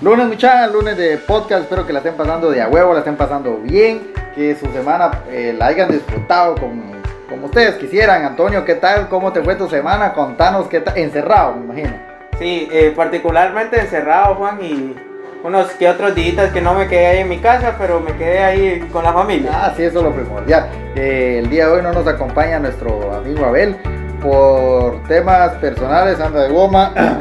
Lunes, muchachos, lunes de podcast. Espero que la estén pasando de a huevo, la estén pasando bien. Que su semana eh, la hayan disfrutado como, como ustedes quisieran. Antonio, ¿qué tal? ¿Cómo te fue tu semana? Contanos qué tal. Encerrado, me imagino. Sí, eh, particularmente encerrado, Juan, y unos que otros días que no me quedé ahí en mi casa, pero me quedé ahí con la familia. Ah, sí, eso es lo primordial. Eh, el día de hoy no nos acompaña nuestro amigo Abel por temas personales, anda de goma.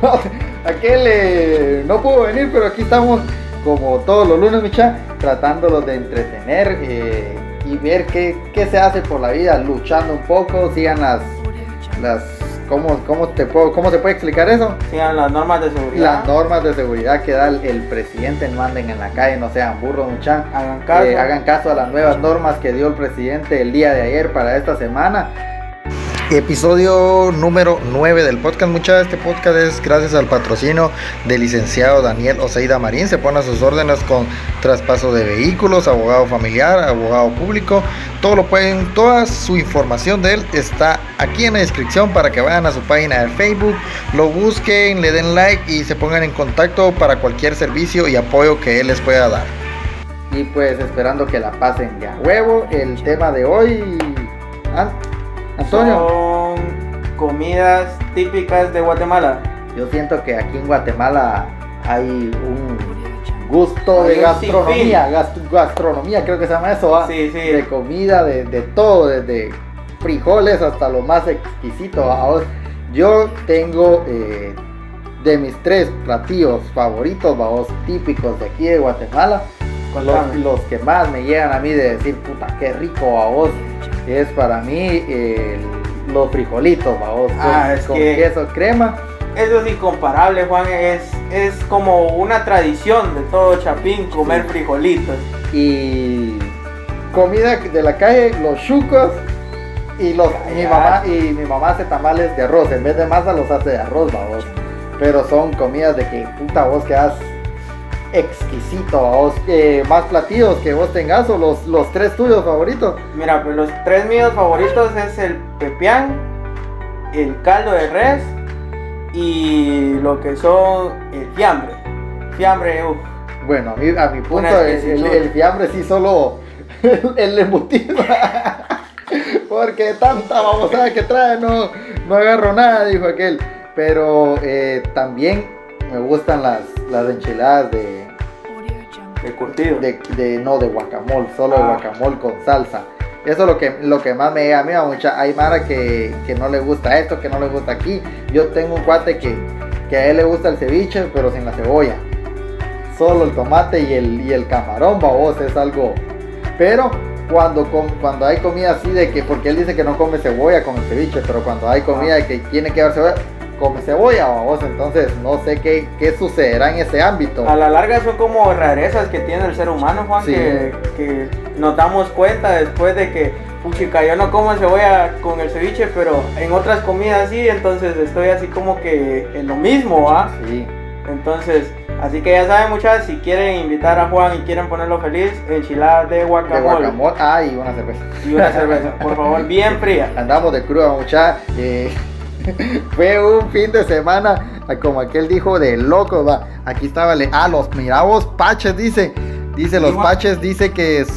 Aquel eh, no pudo venir, pero aquí estamos como todos los lunes, Micha, tratándolo de entretener eh, y ver qué, qué, se hace por la vida, luchando un poco, sigan las, las ¿cómo, cómo, te puedo, ¿cómo se puede explicar eso? Sigan las normas de seguridad. Las normas de seguridad que da el, presidente, no anden en la calle, no sean burros, mucha. Hagan caso. Eh, hagan caso a las nuevas normas que dio el presidente el día de ayer para esta semana Episodio número 9 del podcast. Mucha de este podcast es gracias al patrocinio del licenciado Daniel Oseida Marín. Se pone a sus órdenes con traspaso de vehículos, abogado familiar, abogado público. Todo lo pueden, toda su información de él está aquí en la descripción para que vayan a su página de Facebook, lo busquen, le den like y se pongan en contacto para cualquier servicio y apoyo que él les pueda dar. Y pues esperando que la pasen ya huevo. El tema de hoy. Son comidas típicas de Guatemala. Yo siento que aquí en Guatemala hay un gusto de gastronomía, gastronomía creo que se llama eso, sí, sí. de comida, de, todo, desde frijoles hasta lo más exquisito. Yo tengo eh, de mis tres platillos favoritos, vamos, típicos de aquí de Guatemala, los, los, que más me llegan a mí de decir, puta, qué rico a vos es para mí los frijolitos, vamos, ah, con, queso crema. Eso es incomparable, Juan, es, es como una tradición de todo Chapín comer frijolitos. Y comida de la calle, los chucos y los mi mamá y mi mamá hace tamales de arroz, en vez de masa los hace de arroz, vamos. Pero son comidas de que puta vos quedas exquisito. Vos, eh, más platillos que vos tengas o los, los tres tuyos favoritos. Mira, pues los tres míos favoritos es el pepián, el caldo de res y lo que son el fiambre. Fiambre, uff. Bueno, a mi, a mi punto, el, el, fiambre sí solo el embutido. Porque tanta babosada que trae, no, no agarro nada, dijo aquel. Pero eh, también me gustan las, las enchiladas de, de curtido. De, no, de guacamole, solo de ah. guacamole con salsa. Eso es lo que, lo que más me llega a mí, mucha. Hay Mara que, no le gusta esto, que no le gusta aquí. Yo tengo un cuate que, que a él le gusta el ceviche, pero sin la cebolla. Solo el tomate y el, y el camarón, babos, es algo. Pero cuando, cuando hay comida así de que, porque él dice que no come cebolla con el ceviche, pero cuando hay comida de que tiene que dar cebolla, come cebolla, vamos, entonces no sé qué, qué sucederá en ese ámbito. A la larga son como rarezas que tiene el ser humano, Juan, que, que, nos damos cuenta después de que, puchica, yo no como cebolla con el ceviche, pero en otras comidas sí, entonces estoy así como que en lo mismo, ¿ah? Sí. Entonces, así que ya saben muchachos, si quieren invitar a Juan y quieren ponerlo feliz, enchiladas de guacamole. De guacamole, ah, y una cerveza. Y una cerveza, por favor, bien fría. Andamos de cruda muchachos. Eh, Fue un fin de semana, como aquel dijo, de loco, va. Aquí estaba, le ah, los miravos paches, dice. Dice, los paches, dice que es,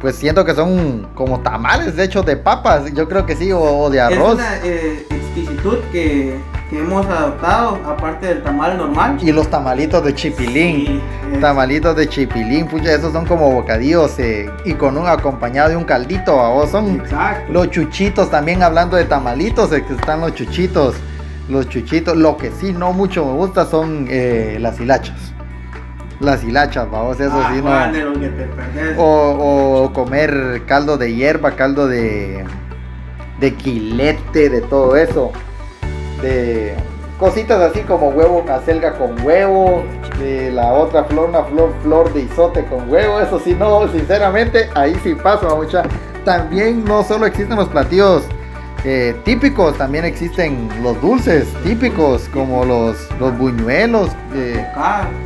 pues siento que son como tamales de hecho de papas, yo creo que sí, o, de arroz. Es una eh, exquisitud que que hemos adoptado, aparte del tamal normal. Y los tamalitos de chipilín. tamalitos de chipilín, pucha, esos son como bocadillos eh, y con un acompañado de un caldito, o son Exacto. los chuchitos también hablando de tamalitos, eh, que están los chuchitos. Los chuchitos, lo que sí no mucho me gusta son eh, las hilachas. Las hilachas, vamos, eso ah, sí no. O, o comer caldo de hierba, caldo de, de quilete, de todo eso de cositas así como huevo acelga con huevo, de la otra flor, una flor, flor de isote con huevo, eso sí no, sinceramente, ahí sí paso mucha. También no solo existen los platillos eh, típicos, también existen los dulces típicos, como los, los buñuelos, eh,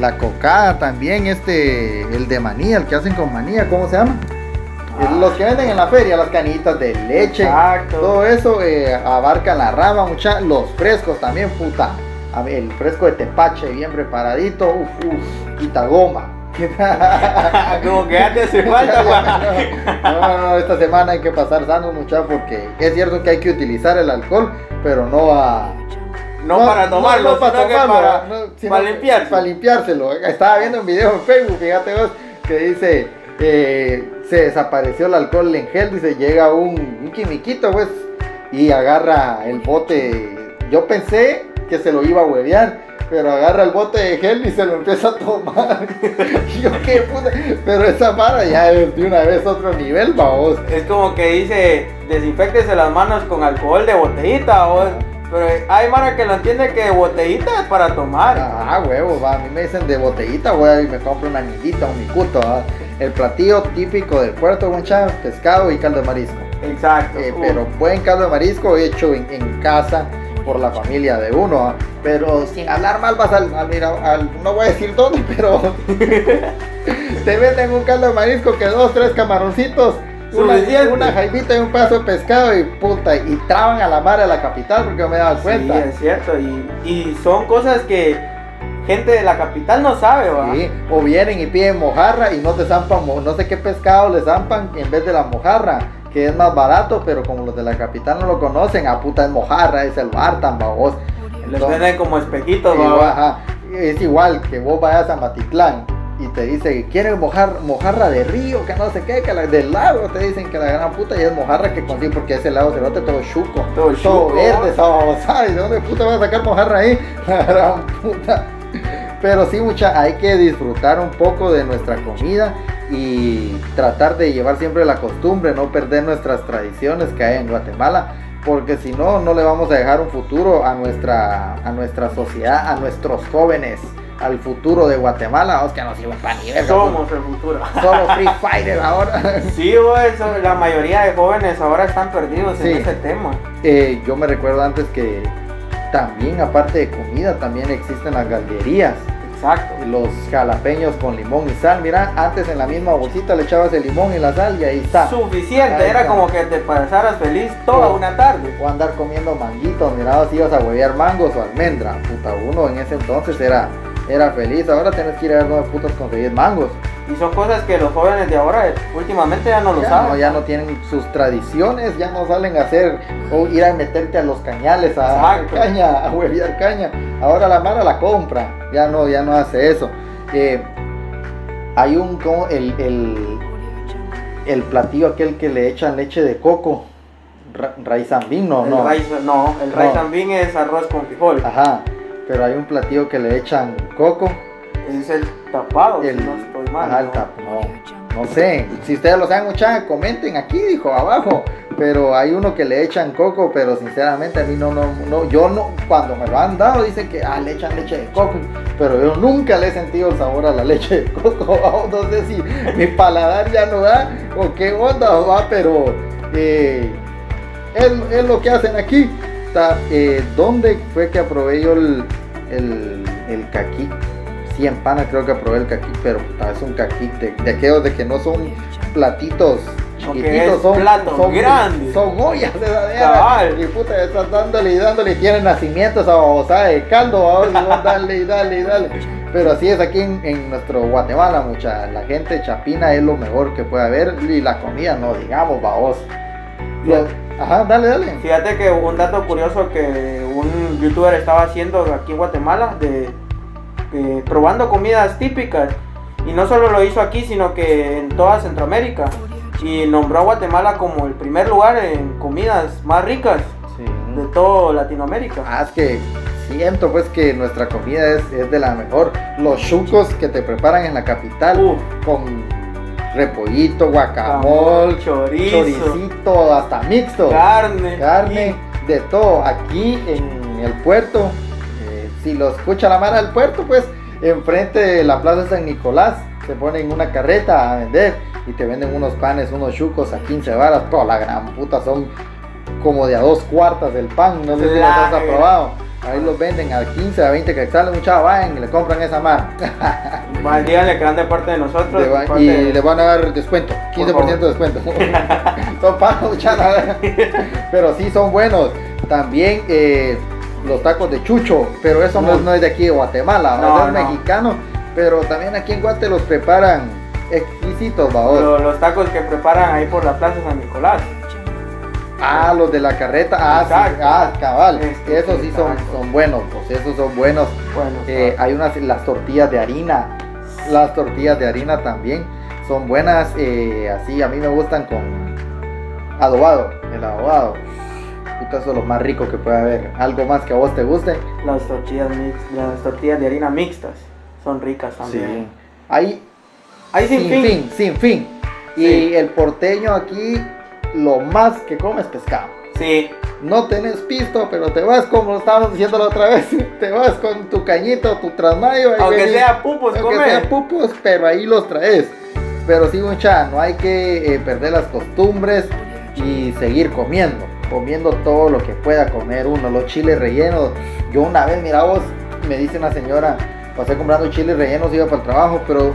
la cocada también, este, el de manía, el que hacen con manía, ¿cómo se llama? Los que venden en la feria, las canitas de leche, todo eso eh, abarca la rama, mucha, los frescos también, puta. el fresco de tepache bien preparadito, uf, uf, quita goma. Como que te hace falta, no, no, no, esta semana hay que pasar sano, muchachos, porque es cierto que hay que utilizar el alcohol, pero no a. No, para tomarlo, no para sino tomarlo, para, sino para limpiarse. Para limpiárselo. Estaba viendo un video en Facebook, fíjate vos, que dice, eh, se desapareció el alcohol en gel, dice, llega un, un quimiquito, pues, y agarra el bote. Yo pensé que se lo iba a huevear, pero agarra el bote de gel y se lo empieza a tomar. Yo qué puta, pero esa vara ya es de una vez otro nivel, vamos. Es como que dice, desinfectese las manos con alcohol de botellita, o- pero hay mara que lo entiende que botellita es para tomar. Ah, huevo, va. A mí me dicen de botellita, voy y me compro una anillita, un micuto. ¿va? El platillo típico del puerto, mucha pescado y caldo de marisco. Exacto. Eh, pero buen caldo de marisco hecho en, en casa por la familia de uno. ¿va? Pero sin hablar mal, vas al, al- mira, al- no voy a decir dónde, pero te venden un caldo de marisco que dos, tres camaroncitos. Una, una jaibita y un pedazo de pescado y puta, y traban a la mar a la capital porque no me daba cuenta. Sí, es cierto. Y, y son cosas que gente de la capital no sabe, ¿va? Sí, o vienen y piden mojarra y no te zampan, no sé qué pescado le zampan en vez de la mojarra, que es más barato, pero como los de la capital no lo conocen, a puta es mojarra, es el hartan, babos. Les venden como espejitos, es igual que vos vayas a Matitlán y te dice, ¿quieres mojar, mojarra de río? Que no sé qué, que la del lago, te dicen que la gran puta y es mojarra que consigue porque ese lago cerote todo chuco, Todo chuco, verde, ¿va? esa babosada, ¿y de dónde puta vas a sacar mojarra ahí? La gran puta. Pero sí, mucha, hay que disfrutar un poco de nuestra comida y tratar de llevar siempre la costumbre, no perder nuestras tradiciones que hay en Guatemala, porque si no, no le vamos a dejar un futuro a nuestra, a nuestra sociedad, a nuestros jóvenes, al futuro de Guatemala, vamos que nos iban para nivel. Somos el futuro. Solo Free Fighters ahora. Sí, güey, so- la mayoría de jóvenes ahora están perdidos Sí. en ese tema. Eh, yo me recuerdo antes que también, aparte de comida, también existen las galderías. Exacto. los jalapeños con limón y sal. Mira, antes en la misma bolsita le echabas el limón y la sal y ahí está. Suficiente, Ahí era está. como que te pasaras feliz toda una tarde. O andar comiendo manguitos, mira, si ibas a huevear mangos o almendra. Puta, uno en ese entonces era, era feliz. Ahora tienes que ir a ver dónde putas conseguir mangos. Y son cosas que los jóvenes de ahora últimamente ya no lo Ya saben. no, ya no tienen sus tradiciones, ya no salen a hacer o ir a meterte a los cañales a, Exacto. caña, a huevear caña. Ahora la mara la compra, ya no, ya no hace eso. Eh, hay un como el, el, el platillo aquel que le echan leche de coco, ra, no, el no. no, el No. bean es arroz con frijol. Ajá, pero hay un platillo que le echan coco. Es el tapado, El, si no estoy mal. Ajá, no. No sé. Si ustedes lo saben, muchachos, comenten aquí, dijo, abajo. Pero hay uno que le echan coco, pero sinceramente a mí no, no, no. Yo no, cuando me lo han dado, dicen que ah, le echan leche de coco. Pero yo nunca le he sentido el sabor a la leche de coco. no sé si mi paladar ya no da o qué onda va, pero eh, es, es, lo que hacen aquí. Eh, ¿Dónde fue que aprobé yo el, el, el caquito? 100 panas creo que probé el caquite, pero es un caquite de aquellos de que no son platitos chiquititos, son, grandes. Son ollas de la Y puta, estás dándole y dándole y tienen nacimientos a babosada de caldo, dale y dale y dale. Pero así es aquí en, en, nuestro Guatemala, mucha. La gente chapina es lo mejor que puede haber y la comida, no digamos, babos. Ajá, dale, dale. Fíjate que un dato curioso que un youtuber estaba haciendo aquí en Guatemala de probando comidas típicas y no solo lo hizo aquí sino que en toda Centroamérica y nombró a Guatemala como el primer lugar en comidas más ricas de todo Latinoamérica. Ah, es que siento pues que nuestra comida es, es de la mejor. Los chucos que te preparan en la capital Uf, con repollito, guacamole, chorizo, choricito, hasta mixto. carne, carne, de todo. Aquí en el puerto, si lo escucha la mara del puerto, pues enfrente de la plaza San Nicolás se ponen una carreta a vender y te venden unos panes, unos chucos a 15 varas. Pero la gran puta son como de a dos cuartas del pan. No sé si los has La- probado. Ahí los venden a 15, a 20 que salen, muchachos, vayan y le compran esa mar. más díganle que van de parte de nosotros. Le va- y de- le van a dar descuento, 15% de descuento. son pagos, muchachos. Pero sí son buenos. También eh, los tacos de chucho, pero eso no, es, no es de aquí de Guatemala, No, es no. mexicano, pero también aquí en Guate los preparan exquisitos, babos. Lo- los tacos que preparan ahí por la Plaza San Nicolás. Ah, los de la carreta, ah, sí, ah, cabal, Este, esos sí son, son buenos, pues esos son buenos. Bueno, Eh, hay unas, las tortillas de harina, las tortillas de harina también son buenas, eh, así a mí me gustan con adobado, el adobado. Puta, eso es lo más rico que puede haber. Algo más que a vos te guste. las tortillas mix, las tortillas de harina mixtas son ricas también. Hay Ahí sin, fin. sin fin. Y Sí. el porteño aquí lo más que come es pescado. Sí, No tenés pisto, pero te vas como estábamos diciendo la otra vez, te vas con tu cañito, tu trasmayo. aunque venís. sea pupos, Aunque come. sean pupos, pero ahí los traes. Pero sí, mucha, no hay que eh, perder las costumbres y seguir comiendo. Comiendo todo lo que pueda comer uno. Los chiles rellenos. Yo una vez, mira vos, me dice una señora, pasé comprando chiles rellenos, iba para el trabajo, pero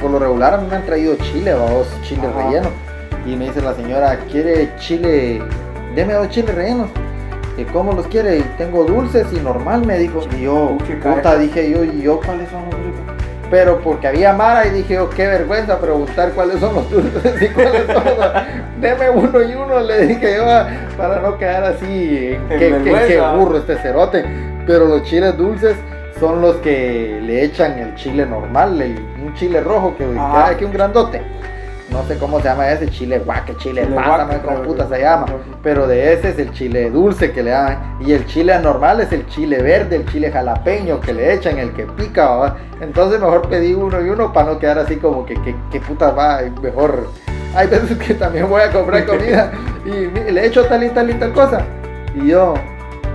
por lo regular a mí me han traído chile, vos, chile Ajá. relleno. Y me dice la señora, ¿quiere chile? Deme dos chiles rellenos. ¿Y cómo los quiere? Tengo dulces y normal, me dijo. Y yo, puta, dije yo, ¿y yo cuáles son los dulces? Pero porque había Mara y dije, oh, qué vergüenza preguntar cuáles son los dulces y cuáles son los... Deme uno y uno, le dije yo, ah, para no quedar así, qué, qué- burro este cerote. Pero los chiles dulces son los que le echan el chile normal, el- un chile rojo que hay aquí un grandote. No sé cómo se llama ese, chile guaque, chile, Chile pasa, no guaque, sé cómo creo puta que- se llama. que- Pero de ese es el chile dulce que le dan. Y el chile normal es el chile verde, el chile jalapeño que le echan, el que pica. ¿va? Entonces mejor pedí uno y uno para no quedar así como que, que, que puta va. Mejor. Hay veces que también voy a comprar comida y le echo tal y tal y tal cosa. Y yo,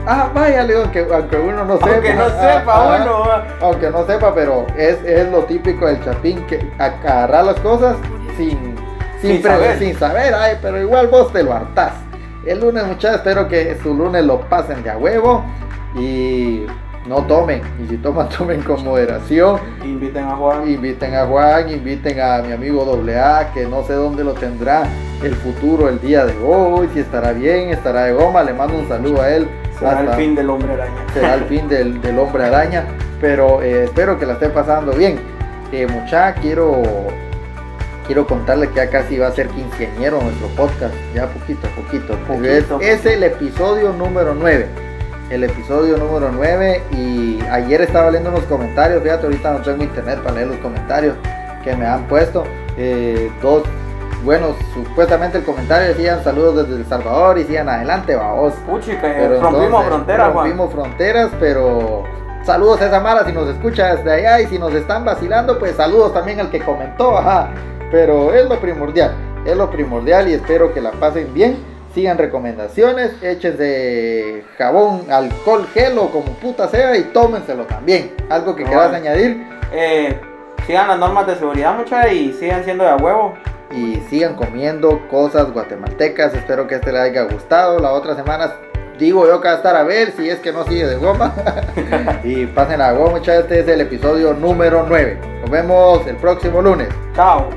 ah, vaya, le digo, aunque, aunque uno no sepa. Aunque no ah, sepa ah, uno. va. aunque no sepa, pero es, es lo típico del chapín, que agarrar las cosas sin, sin, Sin saber. sin saber, ay, pero igual vos te lo hartás. El lunes, muchachos, espero que su lunes lo pasen de a huevo y no tomen. Y si toman, tomen con moderación. Inviten a Juan. Inviten a Juan, inviten a mi amigo AA, que no sé dónde lo tendrá el futuro el día de hoy, si estará bien, estará de goma. Le mando un saludo a él. Será el fin del hombre araña. será el fin del, del hombre araña. Pero eh, espero que la esté pasando bien. Eh, mucha, quiero, quiero contarle que ya casi va a ser quinceañero nuestro podcast. Ya poquito a poquito. Poquito, es, el episodio número 9. El episodio número 9. Y ayer estaba leyendo unos comentarios. Fíjate, ahorita no tengo internet para leer los comentarios que me han puesto. Eh, dos. Bueno, supuestamente el comentario decían saludos desde El Salvador y sigan adelante, vamos. Puchica, Pero rompimos entonces, fronteras, Juan. Rompimos fronteras, pero saludos a esa Mara si nos escucha desde allá y si nos están vacilando, pues saludos también al que comentó, ajá. Pero es lo primordial, es lo primordial y espero que la pasen bien. Sigan recomendaciones, échense jabón, alcohol, gel o como puta sea y tómenselo también. Algo que No, quieras vale. añadir Eh, sigan las normas de seguridad, mucha, y sigan siendo de a huevo. y sigan comiendo cosas guatemaltecas. Espero que este les haya gustado. La otra semana digo yo que va a estar a ver si es que no sigue de goma. y pasen a goma, muchachos. Este es el episodio número 9. Nos vemos el próximo lunes. Chao.